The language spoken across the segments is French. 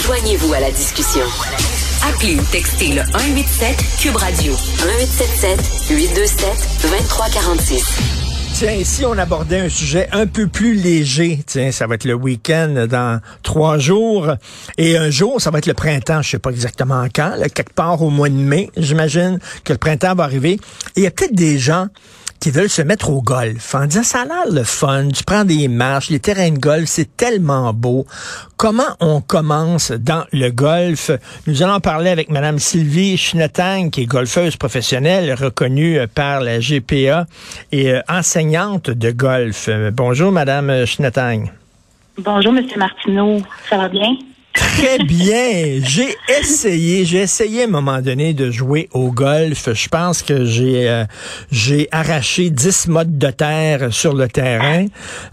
Joignez-vous à la discussion. Appelez ou textez le 187 Cube Radio 1877 827 2346. Tiens, ici, on abordait un sujet un peu plus léger. Tiens, ça va être le week-end dans trois jours. Et un jour, ça va être le printemps. Je sais pas exactement quand. quelque part au mois de mai, j'imagine que le printemps va arriver. Et il y a peut-être des gens qui veulent se mettre au golf en disant ça a l'air le fun, tu prends des marches, les terrains de golf, c'est tellement beau. Comment on commence dans le golf? Nous allons parler avec Madame Sylvie Schnetang, qui est golfeuse professionnelle reconnue par la GPA et euh, enseignante de golf. bonjour Madame Schnetang. Bonjour Monsieur Martineau, ça va bien? Très bien. J'ai essayé, j'ai essayé à un moment donné de jouer au golf. Je pense que j'ai euh, j'ai arraché 10 modes de terre sur le terrain.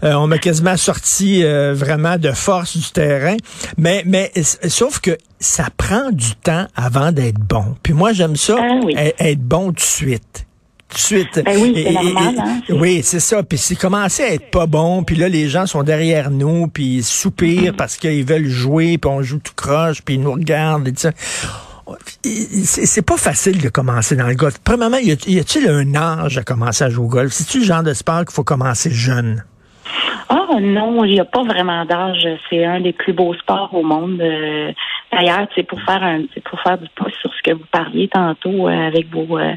Euh, on m'a quasiment sorti euh, vraiment de force du terrain. Mais mais sauf que ça prend du temps avant d'être bon. Puis moi j'aime ça ah être bon tout de suite de suite. Ben oui, c'est normal. Hein, oui, c'est ça. Puis c'est commencé à être pas bon. Puis là, les gens sont derrière nous, puis ils soupirent mm-hmm. parce qu'ils veulent jouer, puis on joue tout croche, puis ils nous regardent. Et c'est pas facile de commencer dans le golf. Premièrement, y a-t-il un âge à commencer à jouer au golf? C'est-tu le genre de sport qu'il faut commencer jeune? Ah non, il n'y a pas vraiment d'âge. C'est un des plus beaux sports au monde. Euh, d'ailleurs, c'est pour faire un, pour faire du pouce sur ce que vous parliez tantôt euh, avec vos, euh,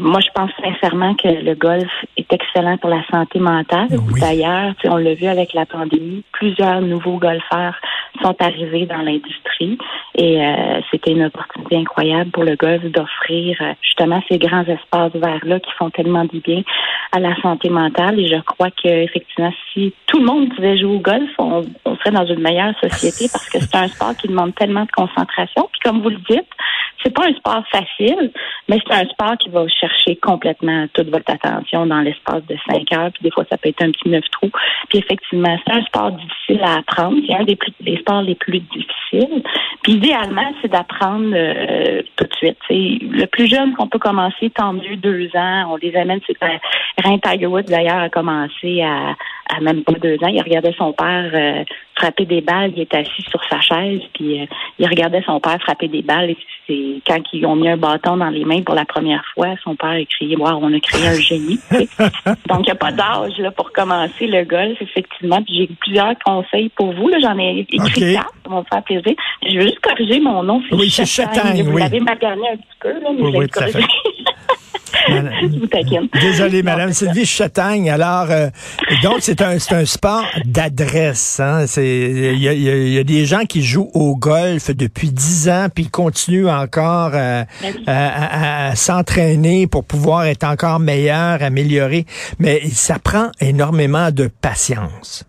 moi, je pense sincèrement que le golf est excellent pour la santé mentale. D'ailleurs, on l'a vu avec la pandémie, plusieurs nouveaux golfeurs sont arrivés dans l'industrie et euh, c'était une opportunité incroyable pour le golf d'offrir euh, justement ces grands espaces verts-là qui font tellement du bien à la santé mentale. Et je crois que effectivement, si tout le monde pouvait jouer au golf, on, on serait dans une meilleure société parce que c'est un sport qui demande tellement de concentration. Puis comme vous le dites, c'est pas un sport facile, mais c'est un sport qui va chercher complètement toute votre attention dans l'espace de cinq heures. Puis des fois, ça peut être un petit neuf trous. Puis effectivement, c'est un sport difficile à apprendre. C'est un des, plus, des sports les plus difficiles. Puis idéalement, c'est d'apprendre euh, tout de suite. C'est le plus jeune qu'on peut commencer, tant mieux, deux ans. On les amène. C'est Rain Tiger Woods d'ailleurs a commencé à, à même pas deux ans. Il regardait son père euh, frapper des balles. Il était assis sur sa chaise, puis euh, il regardait son père frapper des balles. Et c'est quand ils ont mis un bâton dans les mains pour la première fois, son père a crié "Wow, on a créé un génie." Donc il n'y a pas d'âge là pour commencer le golf, effectivement. j'ai plusieurs conseils pour vous. J'en ai écrit quatre, ça va me faire plaisir. Je veux juste corriger mon nom. Oui, c'est Chatagne. Vous l'avez magané un petit peu, là, mais oui, oui, Désolé, Madame Sylvie Chatagne. Alors, euh, donc, c'est un, un sport d'adresse. Hein? Il y a, y a, des gens qui jouent au golf depuis dix ans, puis continuent encore euh, ben à, à, s'entraîner pour pouvoir être encore meilleur, améliorer. Mais ça prend énormément de patience.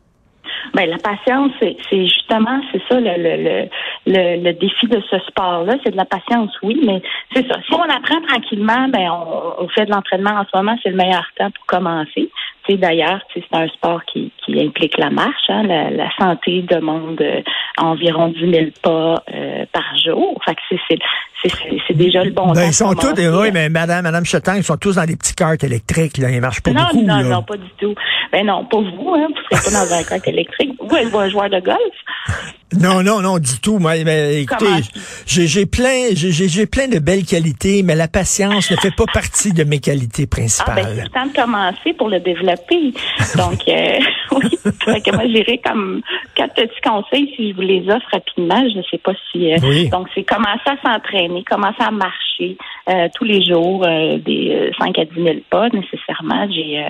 Ben, la patience, c'est justement, c'est ça le, le, le, le, défi de ce sport-là. C'est de la patience, oui, mais c'est ça. Si on apprend tranquillement, ben on, on fait de l'entraînement en ce moment, c'est le meilleur temps pour commencer. C'est d'ailleurs, c'est un sport qui, qui implique la marche. Hein. La, la, santé demande euh, environ 10 000 pas euh, par jour. Fait que c'est c'est déjà le bon ben, Ils sont tous, oui, mais Madame, Madame Chetang, ils sont tous dans des petits cartes électriques, là. Ils marchent pas non, beaucoup. Non, non, non, pas du tout. Ben non, pas vous, hein. Vous serez pas dans un carte électrique. Vous, êtes un joueur de golf? Non, non, non, du tout. Moi, mais, écoutez, j'ai plein, j'ai plein de belles qualités, mais la patience ne fait pas partie de mes qualités principales. Ah, ben, c'est temps de commencer pour le développer. Donc, euh, oui. que moi, j'irai comme quatre petits conseils si je vous les offre rapidement. Je ne sais pas si. Euh, donc, c'est commencer à s'entraîner, commencer à marcher euh, tous les jours, euh, des 5 à 10 000 pas nécessairement. J'ai,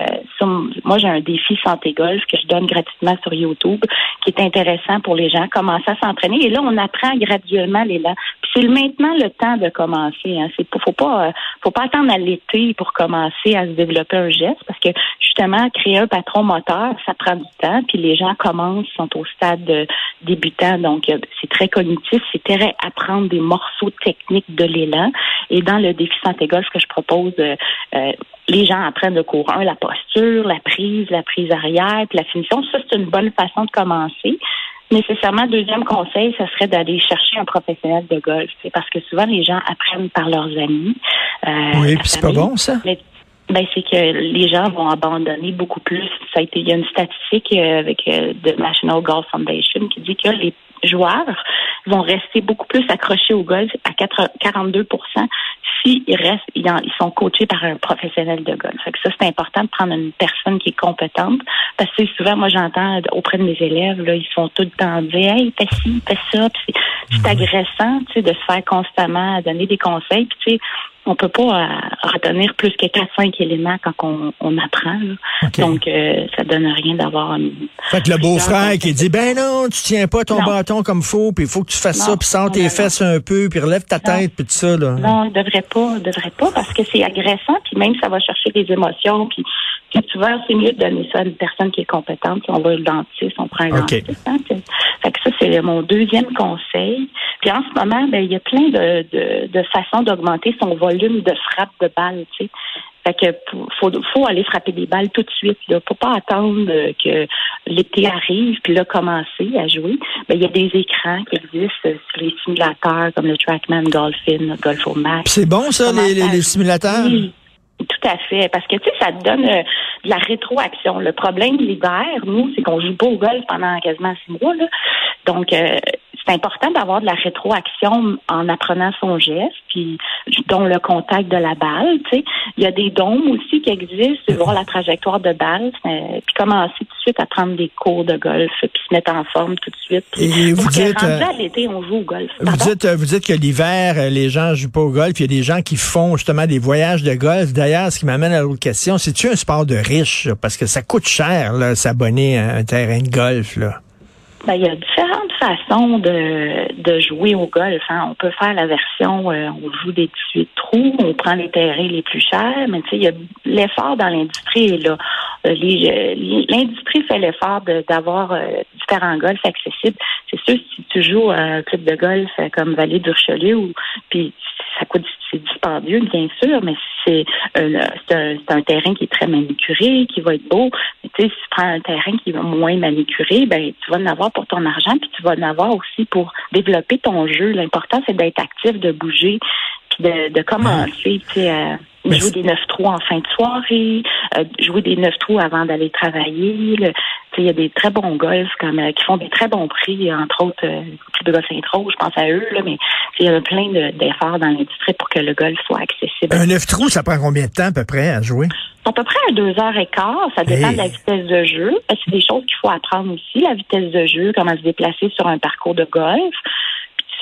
moi, j'ai un défi santé golf que je donne gratuitement sur YouTube, qui est intéressant pour les gens. À s'entraîner et là, on apprend graduellement l'élan. Puis c'est maintenant le temps de commencer. Hein. C'est faut pas, faut pas attendre à l'été pour commencer à se développer un geste parce que justement, créer un patron moteur, ça prend du temps. Puis les gens commencent, sont au stade débutant, donc euh, c'est très cognitif, c'est très apprendre des morceaux techniques de l'élan. Et dans le défi santé golf que je propose, euh, euh, les gens apprennent de cours un, la posture, la prise, la prise arrière, puis la finition. Ça, c'est une bonne façon de commencer. Nécessairement, deuxième conseil, ce serait d'aller chercher un professionnel de golf. C'est parce que souvent les gens apprennent par leurs amis. oui, puis c'est pas bon ça. Ben, c'est que les gens vont abandonner beaucoup plus. Ça a été, il y a une statistique euh, avec euh, The National Golf Foundation qui dit que les joueurs vont rester beaucoup plus accrochés au golf à 42% s'ils restent, ils, sont coachés par un professionnel de golf. Fait que ça, c'est important de prendre une personne qui est compétente. Parce que souvent, moi, j'entends auprès de mes élèves, là, ils font tout le temps dire Hey, fais ci, fais ça. c'est mhm. agressant, tu sais, de se faire constamment donner des conseils. Puis, tu sais, on peut pas euh, retenir plus que 4-5 éléments quand on, on apprend. Donc, euh, ça donne rien d'avoir Fait que le beau-frère qui dit, ben non, tu tiens pas ton bâton comme faut, puis il faut que tu fasses ça, puis sens tes fesses un peu, puis relève ta tête, puis tout ça. Là. Non, il devrait pas, devrait pas, parce que c'est agressant, puis même ça va chercher des émotions, puis souvent, c'est mieux de donner ça à une personne qui est compétente. on va au dentiste, on prend un dentiste. Hein, fait que ça, c'est mon deuxième conseil. Puis en ce moment, ben, il y a plein de, de, de façons d'augmenter son volume de frappe de balle. Tu sais. Fait que faut, faut aller frapper des balles tout de suite. Là. Faut pas attendre que l'été arrive puis là commencer à jouer. Ben, il y a des écrans qui existent sur les simulateurs comme le Trackman Golfin, le Golf Max. C'est bon ça, les, les, simulateurs? Tout à fait, parce que tu sais, ça te donne euh, de la rétroaction. Le problème de l'hiver, nous, c'est qu'on joue pas au golf pendant quasiment six mois. Là. Donc, euh, c'est important d'avoir de la rétroaction en apprenant son geste, puis dont le contact de la balle. Tu sais. Il y a des dômes aussi qui existent, voir la trajectoire de balle, puis commencer tout de suite à prendre des cours de golf, puis se mettre en forme tout de suite. Et vous dites, euh, à l'été, on joue au golf. Vous dites, vous dites que l'hiver, euh, les gens jouent pas au golf. Il y a des gens qui font justement des voyages de golf. D'ailleurs, ce qui m'amène à l'autre question, c'est-tu un sport de riche? Parce que ça coûte cher, s'abonner à un terrain de golf, là. Ben, il y a différentes façons de, de jouer au golf. Hein. On peut faire la version, euh, on joue des 18 trous, on prend les terrains les plus chers, mais tu sais, il y a l'effort dans l'industrie là. Euh, euh, l'industrie fait l'effort d'avoir différents golfs accessibles. C'est sûr, si tu joues à un club de golf comme Vallée d'Urchelieu, ou puis ça coûte c'est dispendieux, bien sûr, mais c'est un, un, terrain qui est très manucuré, qui va être beau. Mais tu sais, si tu prends un terrain qui est moins manucuré, ben tu vas en avoir pour ton argent, puis tu vas en avoir aussi pour développer ton jeu. L'important, c'est d'être actif, de bouger, de, de commencer, tu sais, à jouer des neuf trous en fin de soirée, euh, jouer des neuf trous avant d'aller travailler. Il y a des très bons golfs comme euh, qui font des très bons prix, entre autres euh, le golf Saint-Tro, je pense à eux, là, mais il y a plein d'efforts dans l'industrie pour que le golf soit accessible. Un neuf trous, ça prend combien de temps à peu près à jouer? À peu près à deux heures et quart, ça dépend de la vitesse de jeu. C'est des choses qu'il faut apprendre aussi, la vitesse de jeu, comment se déplacer sur un parcours de golf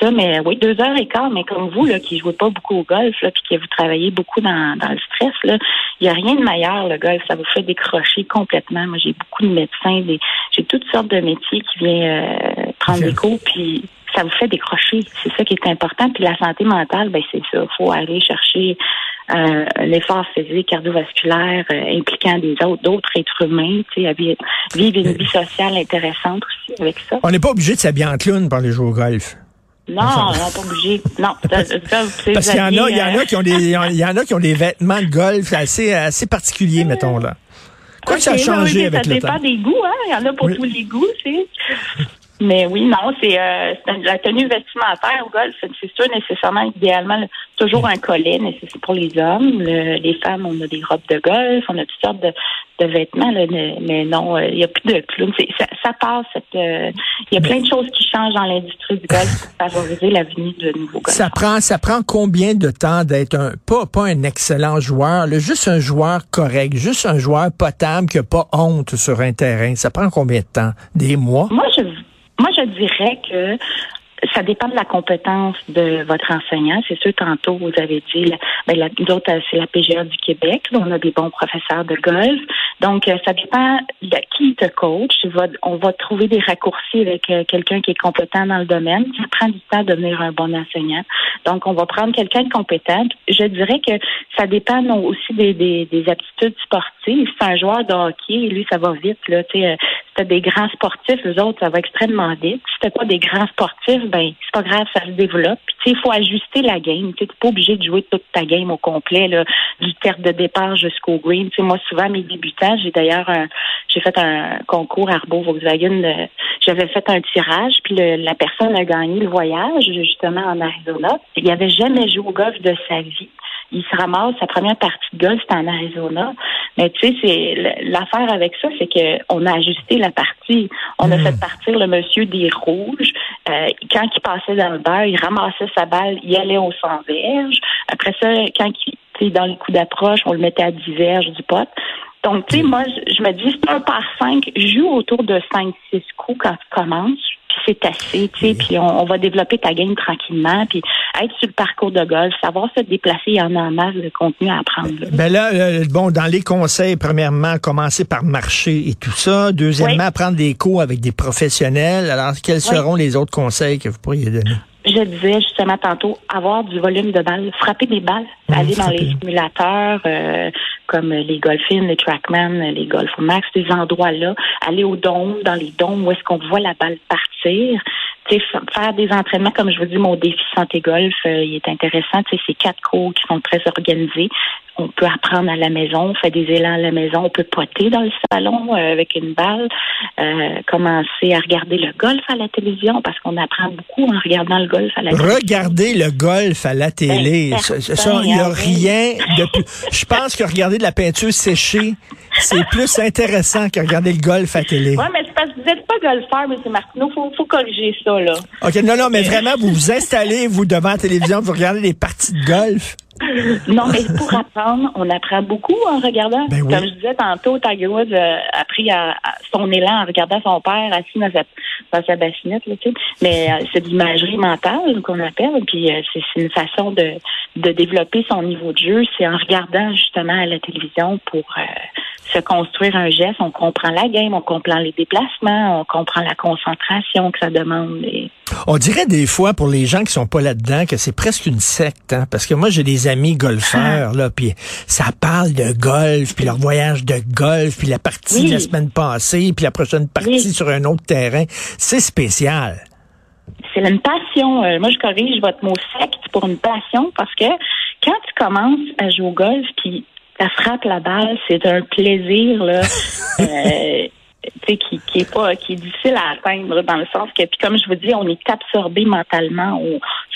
ça, mais oui, deux heures et quart, mais comme vous, là, qui jouez pas beaucoup au golf, là, puis que vous travaillez beaucoup dans, dans le stress, là, il n'y a rien de meilleur, le golf. Ça vous fait décrocher complètement. Moi, j'ai beaucoup de médecins, des, j'ai toutes sortes de métiers qui viennent euh, prendre des cours, puis ça vous fait décrocher. C'est ça qui est important. Puis la santé mentale, ben c'est ça. Il faut aller chercher euh, l'effort physique, cardiovasculaire, euh, impliquant des autres, d'autres êtres humains, tu sais, vivre une vie sociale intéressante aussi avec ça. On n'est pas obligé de s'habiller en clown pour aller jouer au golf. Non, non, pas obligé. Non, parce qu'il y en a, il y en a euh, qui ont des, il y en a qui ont des vêtements de golf assez, assez particuliers, mettons là. Quoi que ça a changé avec le temps. Ça dépend des goûts, hein. Il y en a pour tous les goûts, c'est. Mais oui, non, c'est euh, la tenue vestimentaire au golf, c'est sûr nécessairement, idéalement, toujours un collet, mais c'est pour les hommes. les femmes, on a des robes de golf, on a toutes sortes de, de vêtements, là, mais non, euh, il n'y a plus de clowns. Ça, ça, passe. Euh, il y a plein de choses qui changent dans l'industrie du golf pour favoriser l'avenir de nouveaux golfs. Ça prend, ça prend combien de temps d'être un pas, pas un excellent joueur, là, juste un joueur correct, juste un joueur potable qui n'a pas honte sur un terrain? Ça prend combien de temps? Des mois? Moi, je moi, je dirais que ça dépend de la compétence de votre enseignant. C'est sûr, tantôt, vous avez dit, ben, la, nous autres, c'est la PGA du Québec. on a des bons professeurs de golf. Donc, euh, ça dépend de qui te coach. on va trouver des raccourcis avec euh, quelqu'un qui est compétent dans le domaine. Ça prend du temps de devenir un bon enseignant. Donc, on va prendre quelqu'un de compétent. Je dirais que ça dépend aussi des, des, aptitudes sportives. Si c'est un joueur de hockey, lui, ça va vite. Là, si des grands sportifs, les autres, ça va extrêmement vite. Si t'as pas des grands sportifs, ben c'est pas grave, ça se développe. il faut ajuster la game. Tu n'es pas obligé de jouer toute ta game au complet, là, du terre de départ jusqu'au green. sais, moi, souvent, mes débutants, j'ai d'ailleurs j'ai fait un concours Arbo Volkswagen. J'avais fait un tirage, puis la personne a gagné le voyage, justement, en Arizona. Il n'avait jamais joué au golf de sa vie il se ramasse, sa première partie de golf, c'était en Arizona. Mais tu sais, c'est l'affaire avec ça, c'est qu'on a ajusté la partie. On a hmm. fait partir le monsieur des rouges. Euh, quand il passait dans le beurre, il ramassait sa balle, il allait au 100 verges. Après ça, quand il dans les coups d'approche, on le mettait à 10 verges du pot. Donc, tu sais, moi, je me dis, c'est un par cinq, joue autour de 5-6 coups quand tu commences c'est assez, tu sais, puis on, va développer ta game tranquillement, puis être sur le parcours de golf, savoir se déplacer, il y en a en masse de contenu à apprendre. Ben là, euh, bon, dans les conseils, premièrement, commencer par marcher et tout ça. Deuxièmement, prendre des cours avec des professionnels. Alors, quels seront les autres conseils que vous pourriez donner? Je disais justement tantôt, avoir du volume de balles, frapper des balles, mmh, aller dans les simulateurs euh, comme les Golfins, les Trackman, les Golf Max, ces endroits-là, aller au dôme, dans les dômes où est-ce qu'on voit la balle partir, faire des entraînements, comme je vous dis, mon défi santé golf, euh, il est intéressant. C'est quatre cours qui sont très organisés. On peut apprendre à la maison, on fait des élans à la maison, on peut poter dans le salon euh, avec une balle, euh, commencer à regarder le golf à la télévision parce qu'on apprend beaucoup en regardant le golf à la télévision. Regarder le golf à la télé, ben, ça, il n'y a rien de plus. Je pense que regarder de la peinture séchée, c'est plus intéressant que regarder le golf à la télé. Oui, mais c'est parce que vous n'êtes pas golfeur, M. Martineau. Il faut, faut corriger ça, là. OK, non, non, mais vraiment, vous vous installez, vous, devant la télévision, vous regardez des parties de golf. Non, mais pour apprendre, on apprend beaucoup en regardant. Ben Comme je disais tantôt, Tiger Woods euh, a pris son élan en regardant son père assis dans sa, dans sa bassinette. Là, tu sais. Mais euh, c'est de l'imagerie mentale qu'on appelle. Puis euh, c'est une façon de, de développer son niveau de jeu. C'est en regardant justement à la télévision pour se construire un geste. On comprend la game, on comprend les déplacements, on comprend la concentration que ça demande. On dirait des fois pour les gens qui sont pas là-dedans que c'est presque une secte, hein? parce que moi j'ai des amis golfeurs là, puis ça parle de golf, puis leur voyage de golf, puis la partie de la semaine passée, puis la prochaine partie sur un autre terrain. C'est spécial. C'est une passion. Euh, moi, je corrige votre mot secte pour une passion parce que quand tu commences à jouer au golf, puis ça frappe la balle, c'est un plaisir là. euh, qui, qui est pas qui est difficile à atteindre dans le sens que puis comme je vous dis on est absorbé mentalement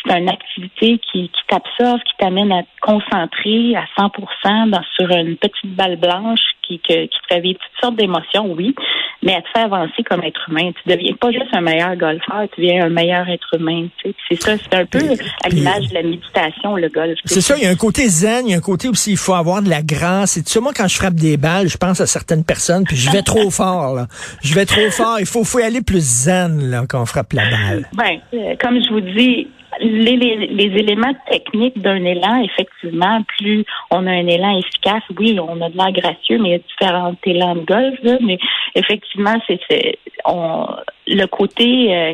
c'est une activité qui, qui t'absorbe qui t'amène à te concentrer à 100% dans sur une petite balle blanche qui qui te fait vivre toutes sortes d'émotions oui. Mais elle te fait avancer comme être humain. Tu deviens pas juste un meilleur golfeur tu deviens un meilleur être humain tu sais. C'est ça c'est un peu à l'image de la méditation le golf c'est ça il y a un côté zen il y a un côté aussi il faut avoir de la grâce. Et tu sais moi quand je frappe des balles je pense à certaines personnes puis je vais trop fort je vais trop fort. Il faut, faut aller plus zen là, quand on frappe la balle. Ben, euh, comme je vous dis, les, les, éléments techniques d'un élan, effectivement, plus on a un élan efficace, oui, on a de l'air gracieux, mais il y a différents élans de golf, mais effectivement, c'est le côté euh,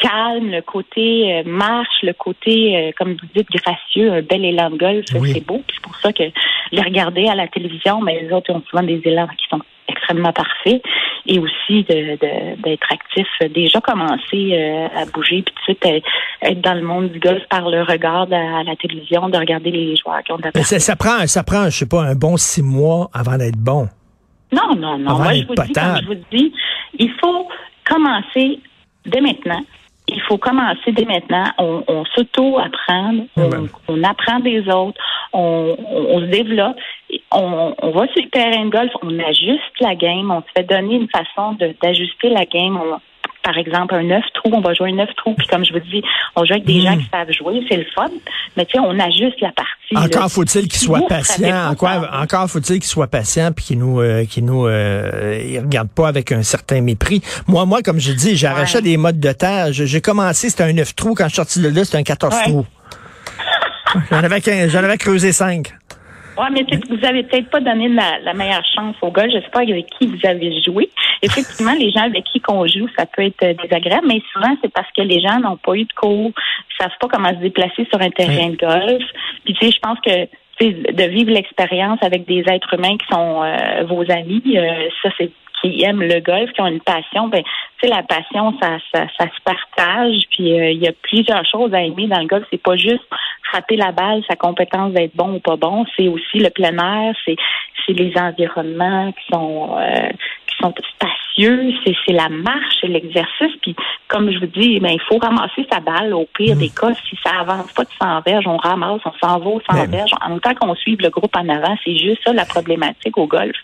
calme, le côté euh, marche, le côté, comme vous dites, gracieux, un bel élan de golf, c'est beau. C'est pour ça que les regarder à la télévision, mais les autres ont souvent des élans qui sont extrêmement parfaits et aussi d'être actif, déjà commencer euh, à bouger, puis tout de suite être dans le monde du golf par le regard à, la télévision, de regarder les joueurs qui ont de ça, ça prend, ça prend, je sais pas, un bon six mois avant d'être bon. Non, non, non. Moi, je vous, dis, je vous dis, il faut commencer dès maintenant. Il faut commencer dès maintenant. On, s'auto-apprend, on, apprend des autres, on, on se développe on, va sur le terrain de golf, on ajuste la game, on se fait donner une façon d'ajuster la game. par exemple, un neuf trous, on va jouer un neuf trous, puis comme je vous dis, on joue avec des hmm. gens qui savent jouer, c'est le fun, mais tu sais, on ajuste la partie. Encore faut-il qu'ils soient patients, encore, encore faut-il qu'ils soient patients, puis qu'ils nous, euh, nous, euh, regardent pas avec un certain mépris. Moi, moi, comme je dis, j'arrachais des modes de terre. J'ai commencé, c'était un neuf trous, quand je suis sorti de là, c'était un 14 trous. J'en avais, avais creusé cinq. Oui, mais vous avez peut-être pas donné la, meilleure chance au gars. Je sais pas avec qui vous avez joué. Effectivement, les gens avec qui qu'on joue, ça peut être désagréable, mais souvent c'est parce que les gens n'ont pas eu de cours, savent pas comment se déplacer sur un terrain de golf. Puis tu sais, je pense que de vivre l'expérience avec des êtres humains qui sont euh, vos amis, euh, ça c'est qui aiment le golf, qui ont une passion, ben, tu sais, la passion, ça, ça, se partage. Puis euh, il y a plusieurs choses à aimer dans le golf. C'est pas juste frapper la balle, sa compétence d'être bon ou pas bon. C'est aussi le plein air, c'est, c'est les environnements qui sont euh, qui sont spacieux c'est la marche, c'est l'exercice. Puis comme je vous dis, ben, il faut ramasser sa balle. Au pire des cas, si ça avance pas de 100 verges, on ramasse, on s'en va au 100 verges. En même temps qu'on suive le groupe en avant, c'est juste ça la problématique au golf.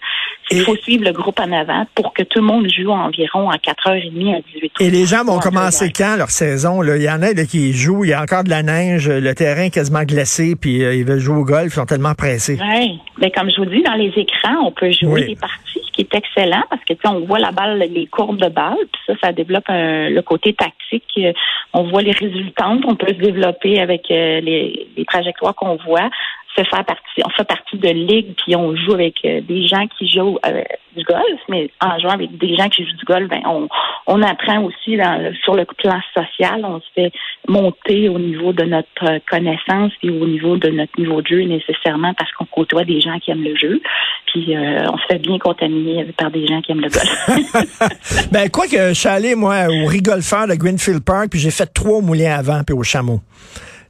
Il faut suivre le groupe en avant pour que tout le monde joue environ à 4h30 à 18h. Et les gens vont commencer quand leur saison? Là? Il y en a qui jouent, il y a encore de la neige, le terrain est quasiment glacé, puis euh, ils veulent jouer au golf, ils sont tellement pressés. Oui, mais comme je vous dis, dans les écrans, on peut jouer des parties, ce qui est excellent parce que on voit la balle, les courbes de balle, puis ça, ça développe le côté tactique. Euh, on voit les résultantes, on peut se développer avec euh, les, les trajectoires qu'on voit se faire partie, on fait partie de ligues, puis on joue avec euh, des gens qui jouent euh, du golf, mais en jouant avec des gens qui jouent du golf, ben on, on apprend aussi dans sur le plan social, on se fait monter au niveau de notre connaissance et au niveau de notre niveau de jeu nécessairement parce qu'on côtoie des gens qui aiment le jeu, puis euh, on se fait bien contaminer par des gens qui aiment le golf. ben quoi que je suis allé moi au rigolfeur de Greenfield Park, puis j'ai fait trois moulins avant puis au chameau.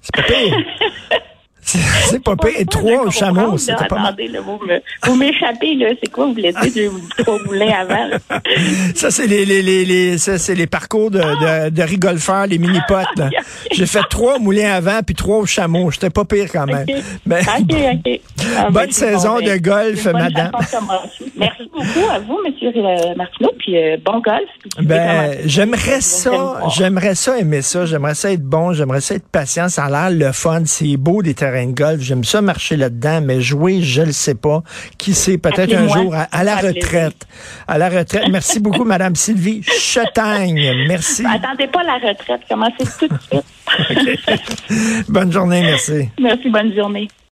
C'est pas pire. C'est pas pire. Trois au chameau, c'était pas Attendez, là, vous m'échappez, là. C'est quoi vous voulez dire trois moulins avant? Ça, c'est les, les, les, les, ça, c'est les parcours de, de, de rigolfeurs, les mini-potes. J'ai fait trois moulins avant puis trois au chameau. J'étais pas pire quand même. Mais, OK, OK. Ah, ben, bonne saison de ben, golf, madame. Merci beaucoup à vous, monsieur euh, Martineau, puis euh, bon golf. Ben, j'aimerais ça, j'aimerais ça aimer ça. J'aimerais ça être bon, j'aimerais ça être patient. Ça a l'air le fun. C'est beau des terrains de golf. J'aime ça marcher là-dedans, mais jouer, je le sais pas. Qui sait, peut-être un jour à, la retraite. À la retraite. Merci beaucoup, Madame Sylvie Chetagne. Merci. Attendez pas la retraite. Commencez tout de suite. bonne journée, merci. Merci, bonne journée.